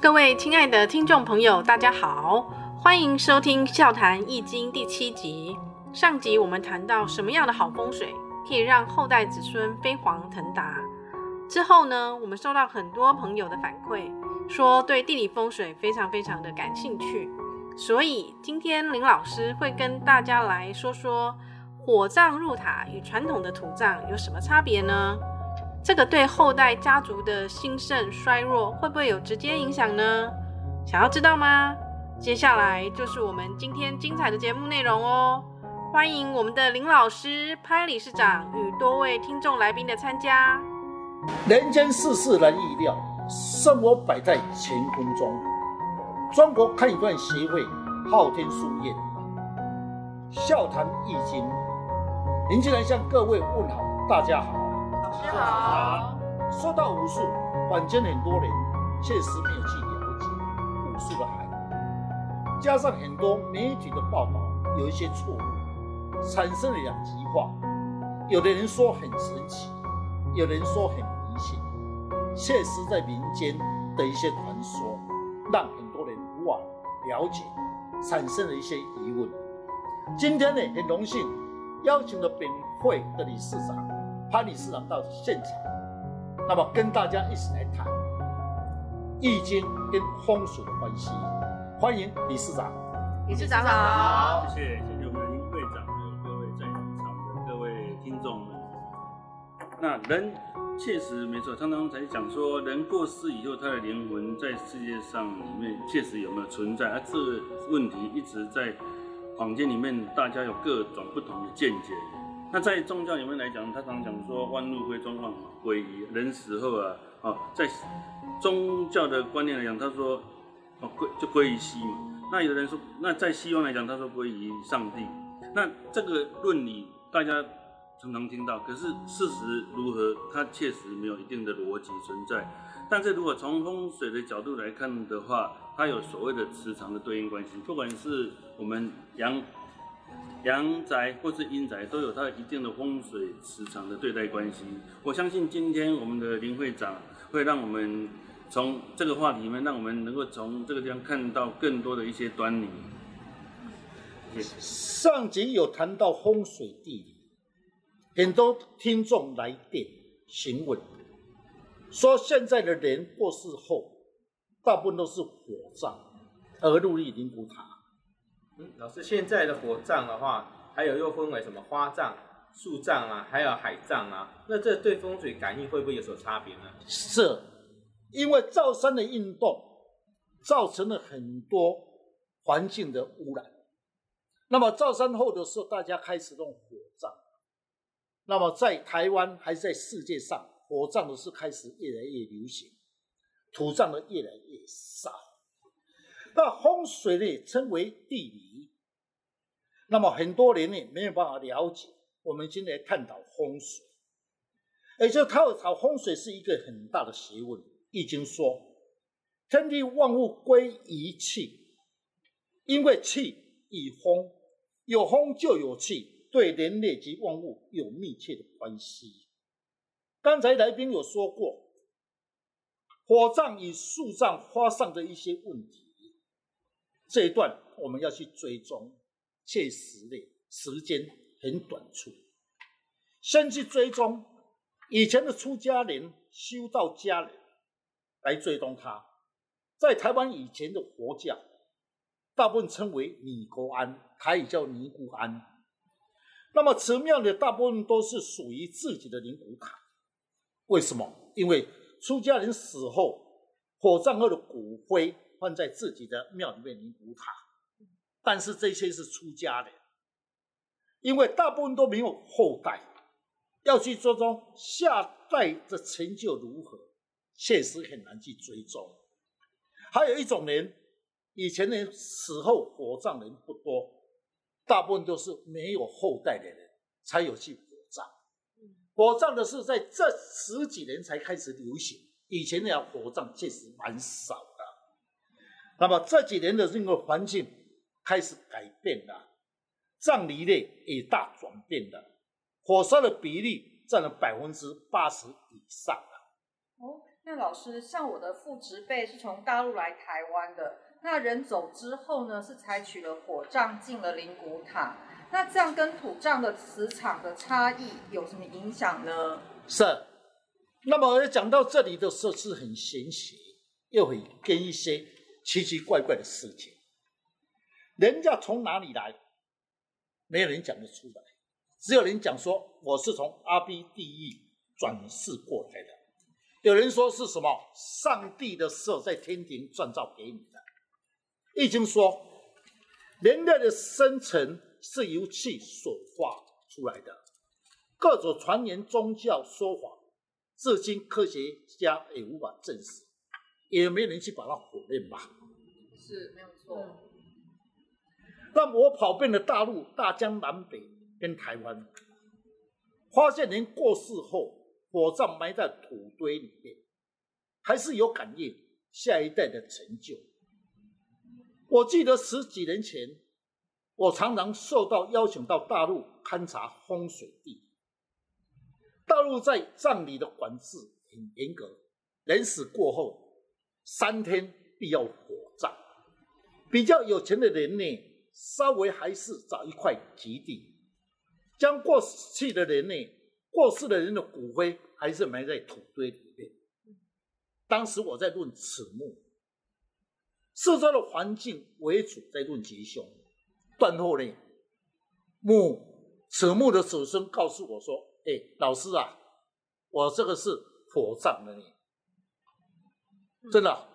各位亲爱的听众朋友，大家好，欢迎收听《笑谈易经》第七集。上集我们谈到什么样的好风水可以让后代子孙飞黄腾达。之后呢，我们收到很多朋友的反馈，说对地理风水非常非常的感兴趣。所以今天林老师会跟大家来说说火葬入塔与传统的土葬有什么差别呢？这个对后代家族的兴盛衰弱会不会有直接影响呢？想要知道吗？接下来就是我们今天精彩的节目内容哦！欢迎我们的林老师、潘理事长与多位听众来宾的参加。人间世事难预料，生活摆在乾坤中。中国堪舆断协会昊天书院，笑谈易经，林进来向各位问好，大家好。你好。说到武术，坊间很多人确实没有去了解武术的含义，加上很多媒体的报道有一些错误，产生了两极化。有的人说很神奇，有人说很迷信。确实，在民间的一些传说，让很多人无法了解，产生了一些疑问。今天呢，很荣幸邀请了本会的理事长。潘理事长到现场，那么跟大家一起来谈易经跟风水的关系。欢迎理事长。理事长好，谢谢谢谢我们会长还有各位在场的各位听众们。那人确实没错，常常才讲说，人过世以后，他的灵魂在世界上里面确实有没有存在？而、啊、这个问题一直在坊间里面，大家有各种不同的见解。那在宗教里面来讲，他常讲说万物归宗，万法归一。人死后啊，哦，在宗教的观念来讲，他说哦归就归于西嘛。那有人说，那在西方来讲，他说归于上帝。那这个论理大家常常听到，可是事实如何？它确实没有一定的逻辑存在。但是如果从风水的角度来看的话，它有所谓的磁场的对应关系，不管是我们阳。阳宅或是阴宅都有它一定的风水磁场的对待关系。我相信今天我们的林会长会让我们从这个话题里面，让我们能够从这个地方看到更多的一些端倪。上集有谈到风水地理，很多听众来电询问，说现在的人过世后，大部分都是火葬，而入立灵骨塔。嗯，老师，现在的火葬的话，还有又分为什么花葬、树葬啊，还有海葬啊？那这对风水感应会不会有所差别呢？是，因为造山的运动造成了很多环境的污染。那么造山后的时候，大家开始用火葬。那么在台湾还是在世界上，火葬的是开始越来越流行，土葬的越来越少。那风水呢，称为地理。那么很多人呢，没有办法了解。我们今天来探讨风水，也就探讨风水是一个很大的学问。易经说，天地万物归一气，因为气与风，有风就有气，对人类及万物有密切的关系。刚才来宾有说过，火葬与树葬、花葬的一些问题。这一段我们要去追踪，确实的时间很短促。先去追踪以前的出家人、修道家人来追踪他，在台湾以前的佛教，大部分称为尼姑庵，台语叫尼姑庵。那么寺庙的大部分都是属于自己的灵骨塔，为什么？因为出家人死后，火葬后的骨灰。放在自己的庙里面灵骨塔，但是这些是出家的，因为大部分都没有后代，要去追踪下代的成就如何，确实很难去追踪。还有一种人，以前人死后火葬人不多，大部分都是没有后代的人才有去火葬。火葬的是在这十几年才开始流行，以前那样火葬确实蛮少。那么这几年的这个环境开始改变了，葬礼类也大转变了，火烧的比例占了百分之八十以上了。哦，那老师，像我的父执辈是从大陆来台湾的，那人走之后呢，是采取了火葬进了灵骨塔。那这样跟土葬的磁场的差异有什么影响呢？是。那么讲到这里的时候是很玄学，又会跟一些奇奇怪怪的事情。人家从哪里来，没有人讲得出来，只有人讲说我是从阿鼻地狱转世过来的。有人说是什么上帝的时候在天庭创造给你的。易经说，人类的生成是由气所化出来的。各种传言、宗教说法。至今科学家也无法证实，也没人去把它否认吧？是没有错。那么我跑遍了大陆、大江南北跟台湾，发现人过世后火葬埋在土堆里面，还是有感应下一代的成就。我记得十几年前，我常常受到邀请到大陆勘察风水地。大陆在葬礼的管制很严格，人死过后三天必要火葬。比较有钱的人呢，稍微还是找一块吉地，将过去的人呢，过世的人的骨灰还是埋在土堆里面。当时我在论此墓，四周的环境为主在论吉凶。断后呢，墓此墓的子孙告诉我说。哎，老师啊，我这个是火葬的呢，真的，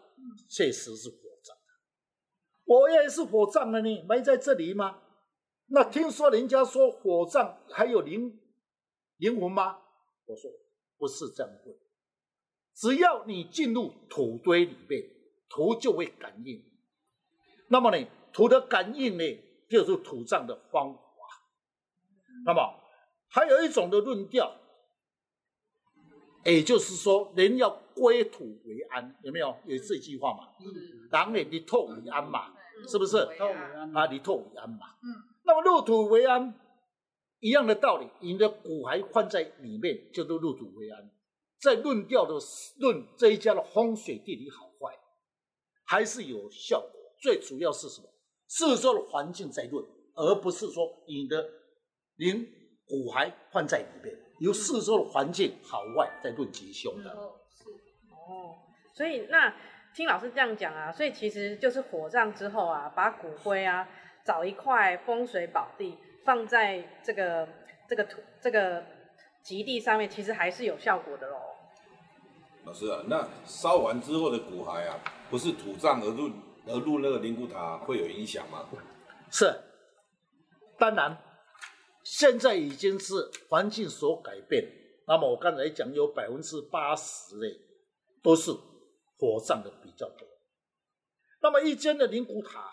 确实是火葬的。我也是火葬了呢，埋在这里吗？那听说人家说火葬还有灵灵魂吗？我说不是这样问，只要你进入土堆里面，土就会感应。那么呢，土的感应呢，就是土葬的方法。那么。还有一种的论调，也就是说，人要归土为安，有没有？有这句话嘛？嗯。人也立土为安嘛，是不是？啊，立土为安嘛。嗯。那么入土为安，一样的道理，你的骨骸放在里面，叫做入土为安。在论调的论这一家的风水地理好坏，还是有效果。最主要是什么？四周的环境在论，而不是说你的灵。骨骸放在里面，由四周的环境好坏在论吉凶的。哦，所以那听老师这样讲啊，所以其实就是火葬之后啊，把骨灰啊找一块风水宝地放在这个这个土这个吉地上面，其实还是有效果的喽。老师啊，那烧完之后的骨骸啊，不是土葬而入而入那个灵骨塔会有影响吗？是，当然。现在已经是环境所改变，那么我刚才讲有百分之八十的都是火葬的比较多。那么一间的灵骨塔，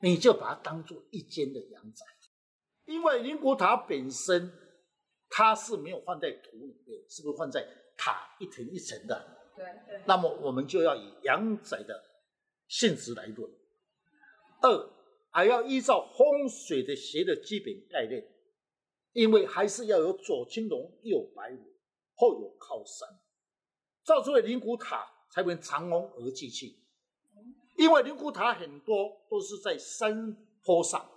你就把它当做一间的阳宅，因为灵骨塔本身它是没有放在土里面，是不是放在塔一层一层的？对对。那么我们就要以阳宅的性质来论。二还要依照风水的学的基本概念。因为还是要有左青龙，右白虎，后有靠山，造出了灵骨塔才能长龙而继去。因为灵骨塔很多都是在山坡上，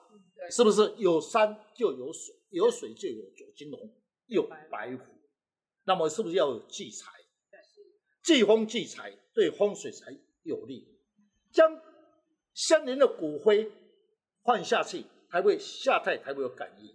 是不是？有山就有水，有水就有左金龙，右白虎。那么是不是要有聚财？聚风聚财，对风水才有利。将先人的骨灰换下去，才会下代，才会有感应。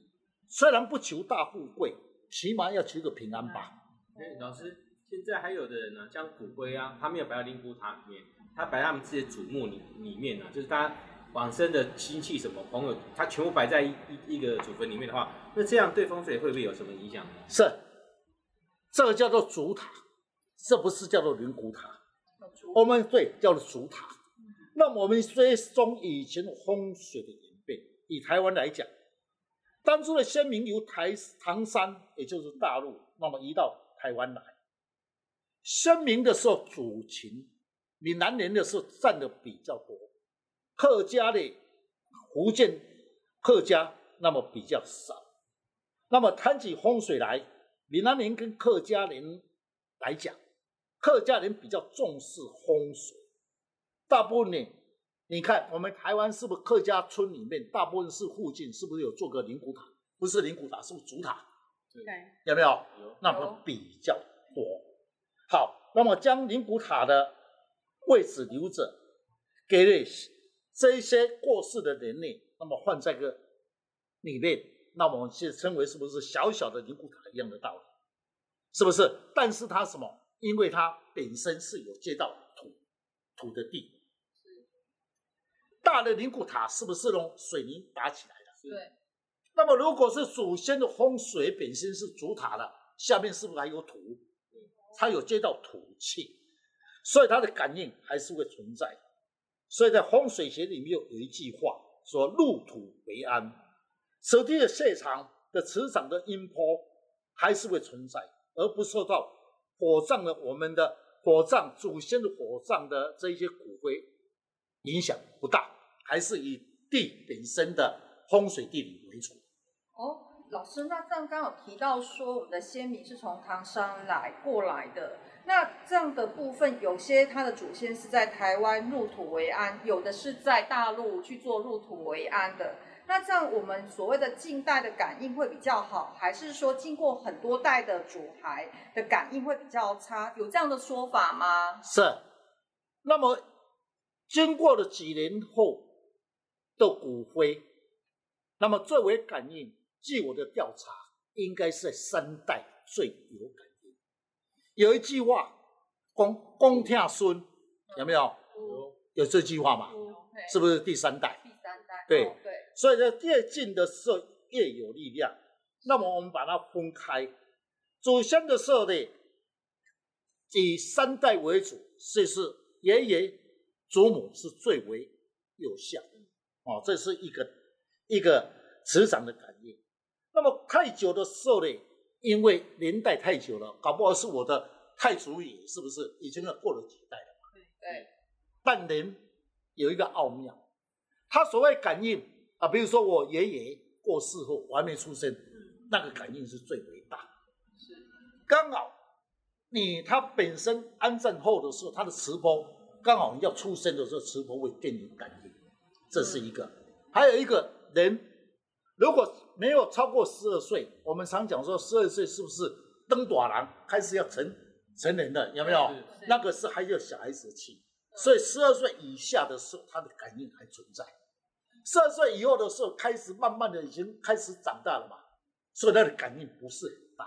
虽然不求大富贵，起码要求个平安吧。哎，老师，现在还有的人呢，将骨灰啊，他没有摆到灵骨塔里面，他摆在他们自己的祖墓里里面呢，就是他往生的亲戚什么朋友，他全部摆在一一一个祖坟里面的话，那这样对风水会不会有什么影响呢？是，这个叫做祖塔，这不是叫做灵骨塔。我们对叫做祖塔。那我们追踪以前风水的演变，以台湾来讲。当初的先民由台唐山，也就是大陆，那么移到台湾来。先民的时候主秦，闽南人的时候占的比较多，客家的福建客家那么比较少。那么谈起风水来，闽南人跟客家人来讲，客家人比较重视风水，大部分呢，你看我们台湾是不是客家村里面大部分是附近是不是有做个灵骨塔？不是灵骨塔，是不是主塔？对，有没有？有那么比较多。好，那么将灵骨塔的位置留着，给了这一些过世的人类，那么放在个里面，那么我们就称为是不是小小的灵骨塔一样的道理？是不是？但是它什么？因为它本身是有接到土土的地。大的灵骨塔是不是用水泥打起来的？对。那么如果是祖先的风水本身是主塔的，下面是不是还有土？它有接到土气，所以它的感应还是会存在。所以在风水学里面有一句话说：“入土为安”，此地的现场的磁场的音波还是会存在。而不受到火葬的我们的火葬祖先的火葬的这一些骨灰影响不大，还是以地本身的风水地理为主。哦，老师，那这样刚好提到说我们的先民是从唐山来过来的，那这样的部分有些他的祖先是在台湾入土为安，有的是在大陆去做入土为安的。那这样我们所谓的近代的感应会比较好，还是说经过很多代的主骸的感应会比较差？有这样的说法吗？是。那么经过了几年后的骨灰，那么最为感应，据我的调查，应该是三代最有感应。有一句话，公公听孙，有没有？有。有这句话吗？是不是第三代？第三代。对。哦，对。所以呢，越近的时候越有力量。那么我们把它分开，祖先的时候呢，以三代为主，这是爷爷、祖母是最为有效。哦，这是一个一个磁场的感应。那么太久的时候呢，因为年代太久了，搞不好是我的太祖爷，是不是已经要过了几代了嘛？对。但人有一个奥妙，他所谓感应。啊，比如说我爷爷过世后，我还没出生，嗯、那个感应是最伟大。是，刚好你他本身安葬后的时候，他的磁波刚好你要出生的时候，磁波会更有感应，这是一个。嗯、还有一个人，如果没有超过十二岁，我们常讲说十二岁是不是登大人开始要成成人了？有没有？那个是还有小孩子气，嗯、所以十二岁以下的时候，他的感应还存在。十二岁以后的时候，开始慢慢的已经开始长大了嘛，所以他的感应不是很大。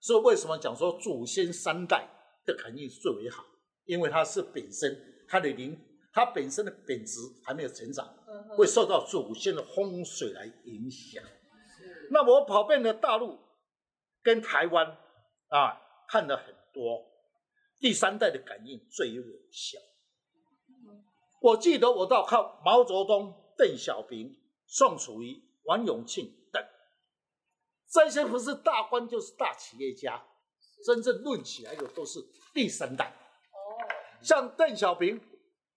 所以为什么讲说祖先三代的感应最为好？因为他是本身他的灵，他本身的本质还没有成长，会受到祖先的风水来影响。那我跑遍了大陆跟台湾啊，看了很多，第三代的感应最有效。我记得我到靠毛泽东。邓小平、宋楚瑜、王永庆等，这些不是大官就是大企业家，真正论起来的都是第三代。哦，像邓小平，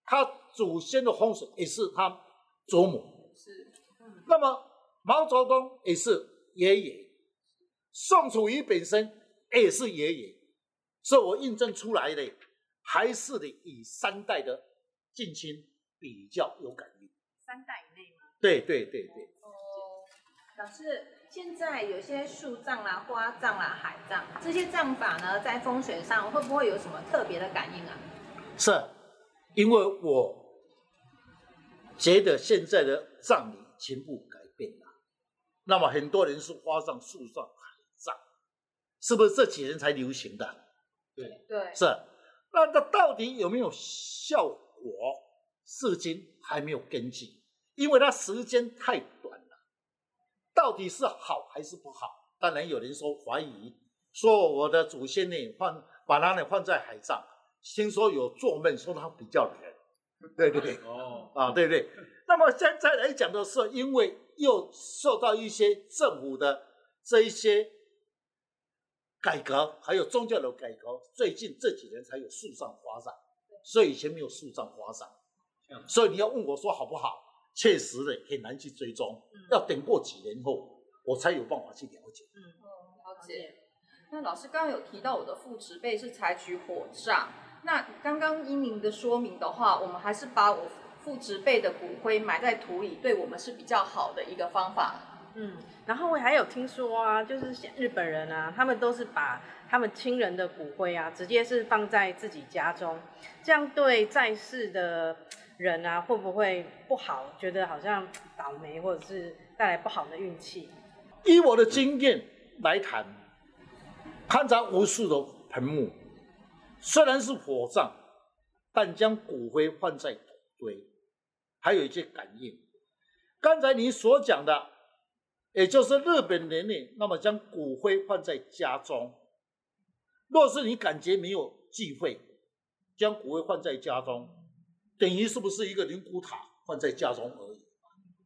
他祖先的风水也是他祖母。是，那么毛泽东也是爷爷，宋楚瑜本身也是爷爷，所以我印证出来的还是得以三代的近亲比较有感应。三代以内吗？对对对对。哦，老师，现在有些树葬啦、花葬啦、海葬这些葬法呢，在风水上会不会有什么特别的感应啊？是，因为我觉得现在的葬礼全部改变了。那么很多人是花葬、树葬、海葬，是不是这几年才流行的？对对。是，那这到底有没有效果？至今还没有根据。因为它时间太短了，到底是好还是不好？当然有人说怀疑，说我的祖先呢放把它呢放在海葬，听说有做梦说他比较灵，对不对？哦，啊，对不对？那么现在来讲的是，因为又受到一些政府的这一些改革，还有宗教的改革，最近这几年才有树上花展，所以以前没有树上花葬，所以你要问我说好不好？确实的很难去追踪，嗯、要等过几年后，我才有办法去了解。嗯，了解。那老师刚刚有提到我的父执辈是采取火葬，那刚刚英明的说明的话，我们还是把我父执辈的骨灰埋在土里，对我们是比较好的一个方法。嗯，然后我还有听说啊，就是日本人啊，他们都是把他们亲人的骨灰啊，直接是放在自己家中，这样对在世的人啊，会不会不好？觉得好像倒霉，或者是带来不好的运气？以我的经验来谈，勘察无数的坟墓，虽然是火葬，但将骨灰放在土堆，还有一些感应。刚才你所讲的。也就是日本人呢，那么将骨灰放在家中。若是你感觉没有忌讳，将骨灰放在家中，等于是不是一个灵骨塔放在家中而已？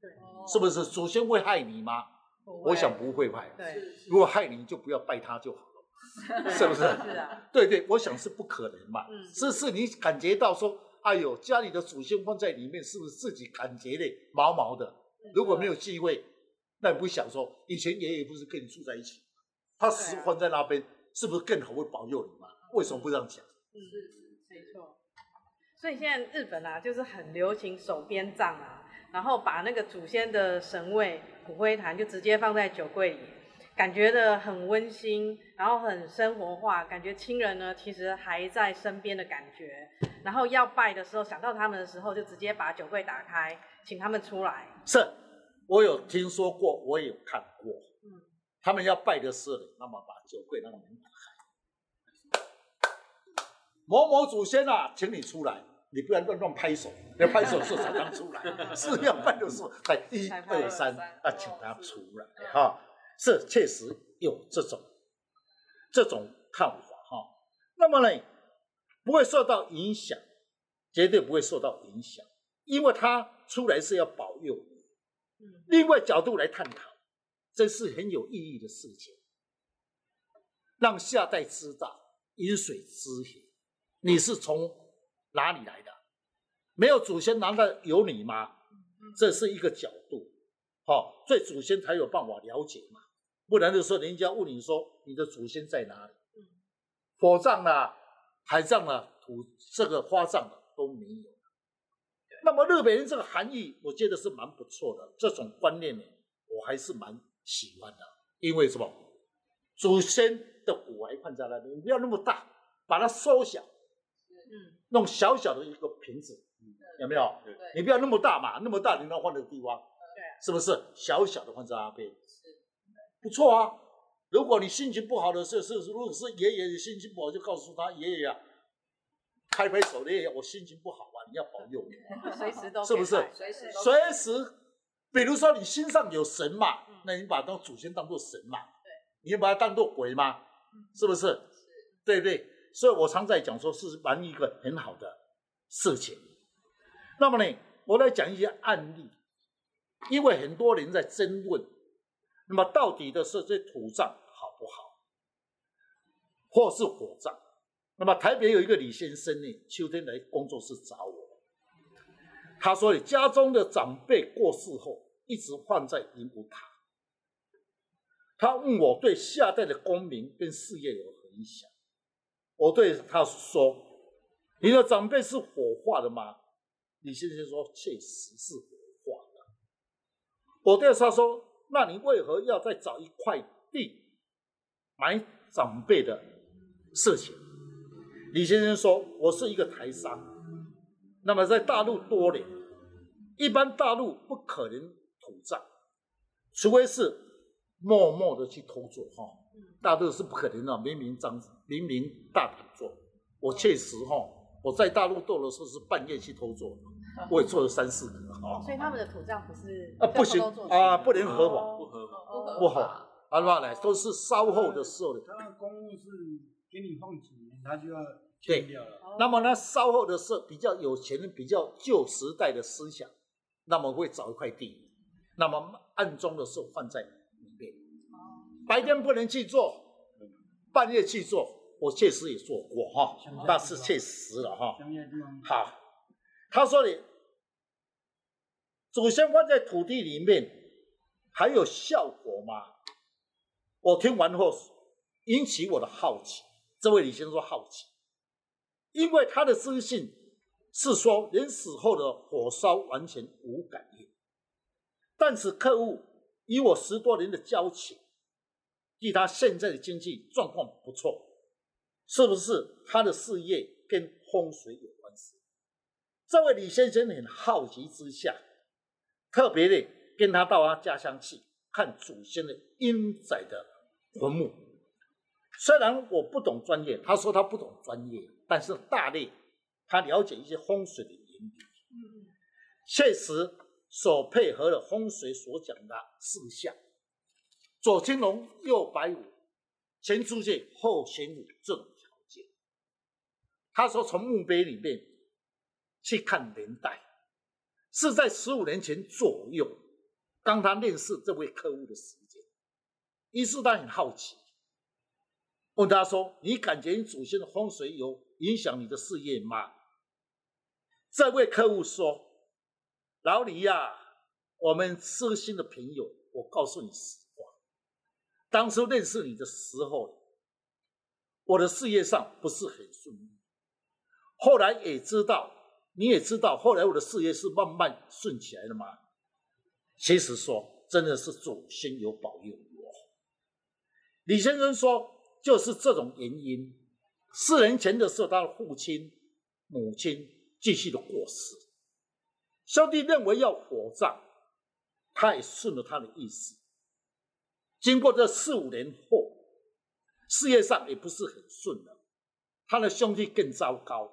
对，是不是祖先会害你吗？我想不会害。对，如果害你，就不要拜他就好了，是不是？是啊。对对，我想是不可能嘛。嗯。是是，你感觉到说，哎呦，家里的祖先放在里面，是不是自己感觉的毛毛的？如果没有忌讳。那你不想说，以前爷爷不是跟你住在一起，他死放在那边，是不是更好会保佑你嘛？为什么不这样讲？嗯，没错。所以现在日本啊，就是很流行手编葬啊，然后把那个祖先的神位骨灰坛就直接放在酒柜里，感觉的很温馨，然后很生活化，感觉亲人呢其实还在身边的感觉。然后要拜的时候，想到他们的时候，就直接把酒柜打开，请他们出来。是。我有听说过，我也有看过。嗯，他们要拜的时候，那么把酒柜那个门打开，某某祖先啊，请你出来，你不要乱乱拍手，要拍手是才刚出来，是要拜的时候才一二三啊，请他出来哈。是确实有这种这种看法哈。那么呢，不会受到影响，绝对不会受到影响，因为他出来是要保佑你。另外角度来探讨，这是很有意义的事情，让下代知道饮水思源，你是从哪里来的？没有祖先难道有你吗？这是一个角度，好，所以祖先才有办法了解嘛，不然的时候人家问你说你的祖先在哪里？火葬了、海葬了、土这个花葬了都没有。那么日本人这个含义，我觉得是蛮不错的。这种观念呢，我还是蛮喜欢的。因为什么？祖先的骨骸放在那里，你不要那么大，把它缩小，嗯，弄小小的一个瓶子，有没有？你不要那么大嘛，那么大你能放那个地方？对，是不是？小小的放在那边，是，不错啊。如果你心情不好的时候，是如果是爷爷心情不好，就告诉他爷爷啊，拍拍手，爷爷，我心情不好啊。你要保佑我，随时都是不是？随时，随时，比如说你心上有神嘛，那你把当祖先当做神嘛，对，你把它当做鬼嘛？是不是？是，对不对？所以我常在讲说，是玩一个很好的事情。那么呢，我来讲一些案例，因为很多人在争论，那么到底的是这土葬好不好，或是火葬？那么台北有一个李先生呢，秋天来工作室找我。他说：“你家中的长辈过世后，一直放在银骨塔。他问我对下代的功名跟事业有何影响？我对他说：‘你的长辈是火化的吗？’李先生说：‘确实是火化的。’我对他说：‘那你为何要再找一块地买长辈的事情？’李先生说：‘我是一个台商。’那么在大陆多年，一般大陆不可能土葬，除非是默默的去偷做哈。大陆是不可能的，明明张明明大胆做。我确实哈，我在大陆做的时候是半夜去偷做，我也做了三四个。哈。所以他们的土葬不是啊，不行啊，不能合法，不合法，不好。啊，乱来都是稍后的时候的。他的公务是给你放几年，他就要。对，那么呢，稍后的是比较有钱人、比较旧时代的思想，那么会找一块地，那么暗中的时候放在里面，白天不能去做，半夜去做，我确实也做过哈，那是确实了哈。好，他说你祖先放在土地里面还有效果吗？我听完后引起我的好奇。这位李先生说好奇，因为他的私信是说人死后的火烧完全无感应，但是客户以我十多年的交情，据他现在的经济状况不错，是不是他的事业跟风水有？这位李先生很好奇之下，特别的跟他到他家乡去看祖先的英仔的坟墓。虽然我不懂专业，他说他不懂专业，但是大力他了解一些风水的原理，嗯确实所配合的风水所讲的事项。左青龙，右白虎，前出现，后玄武这种条件。他说从墓碑里面去看年代，是在十五年前左右，当他认识这位客户的时间。于是他很好奇，问他说：“你感觉你祖先的风水有影响你的事业吗？”这位客户说：“老李呀、我们知心的朋友，我告诉你实话。”当初认识你的时候，我的事业上不是很顺利。后来也知道，你也知道，后来我的事业是慢慢顺起来的嘛。其实说，真的是祖先有保佑我。李先生说，就是这种原因。四年前的时候，他的父亲、母亲继续的过世，兄弟认为要火葬，他也顺了他的意思。经过这四五年后，事业上也不是很顺了。他的兄弟更糟糕，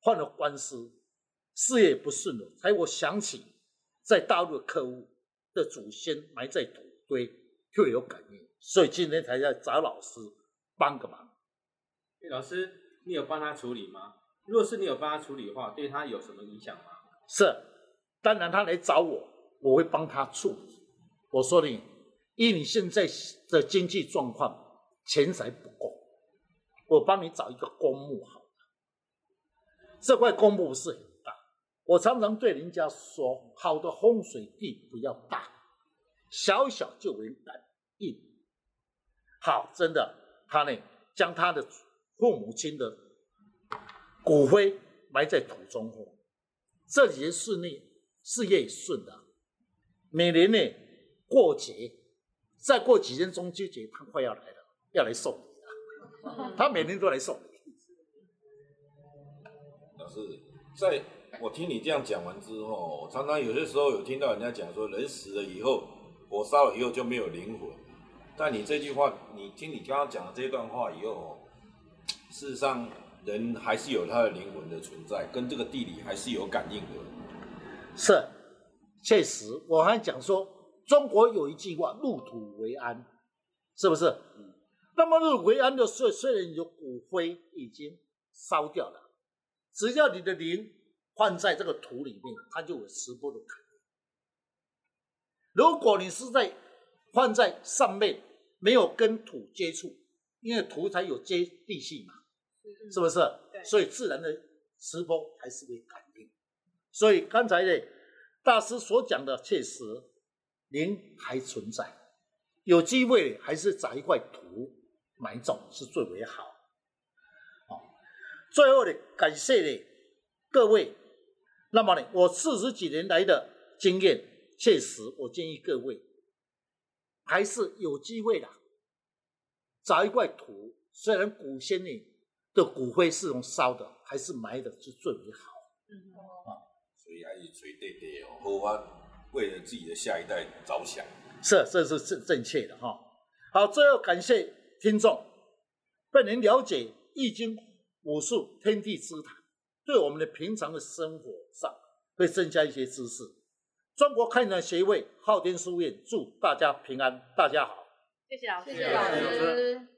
换了官司，事业也不顺了。才我想起，在大陆的客户的祖先埋在土堆，就有感应，所以今天才要找老师帮个忙。老师，你有帮他处理吗？如果是你有帮他处理的话，对他有什么影响吗？是，当然他来找我，我会帮他处理。我说你。以你现在的经济状况，钱财不够，我帮你找一个公墓好了。这块公墓是我常常对人家说，好的风水地不要大，小小就为感应。好，真的，他呢将他的父母亲的骨灰埋在土中后，这几年顺利，事业也顺了，每年呢过节。再过几天中秋节，他快要来了，要来送礼了。他每年都来送礼。老师，在我听你这样讲完之后，常常有些时候有听到人家讲说，人死了以后，火烧了以后就没有灵魂。但你这句话，你听你刚刚讲的这段话以后，事实上人还是有他的灵魂的存在，跟这个地理还是有感应的。是，确实，我还讲说。中国有一句话“入土为安”，是不是？嗯。那么入土为安的时候，虽然你的骨灰已经烧掉了，只要你的灵放在这个土里面，它就有磁波的感应。如果你是在放在上面，没有跟土接触，因为土才有接地气嘛，是不是？对。所以自然的磁波还是会感应。所以刚才呢，大师所讲的确实。灵还存在，有机会还是找一块土埋葬是最为好。好，最后的感谢呢各位。那么呢，我四十几年来的经验，确实我建议各位还是有机会的，找一块土，虽然古先人的骨灰是用烧的，还是埋的是最为好。嗯啊，所以还是随对的哦，好为了自己的下一代着想，是，这是正正确的哈。好，最后感谢听众，本人了解易经、武术、天地之谈，对我们的平常的生活上会增加一些知识。中国开展协会昊天书院祝大家平安，大家好，谢谢老师，谢谢老师。